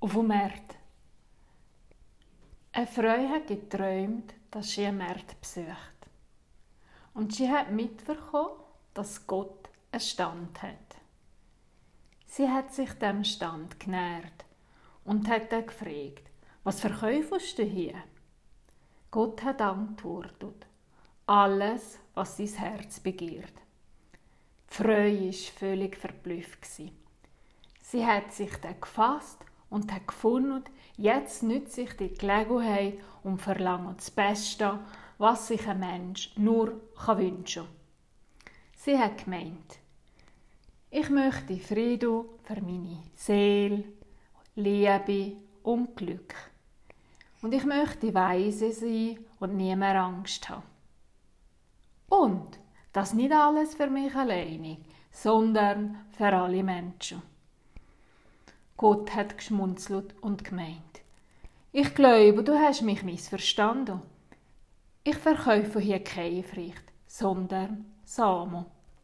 auf dem Markt. Eine Frau hat geträumt, dass sie einen Markt besucht. Und sie hat mitbekommen, dass Gott einen Stand hat. Sie hat sich dem Stand genährt und hat dann gefragt, was verkaufst du hier? Gott hat antwortet, alles, was dein Herz begehrt. Die Frau war völlig verblüfft. Sie hat sich dann gefasst und hat gefunden, jetzt nützt sich die Gelegenheit und verlangt das Beste, was sich ein Mensch nur wünschen kann. Sie hat gemeint, ich möchte Frieden für meine Seele, Liebe und Glück. Und ich möchte weise sein und nie mehr Angst haben. Und das nicht alles für mich alleine, sondern für alle Menschen. Gott hat geschmunzelt und gemeint. Ich glaube, du hast mich missverstanden. Ich verkaufe hier keine Frucht, sondern Samen.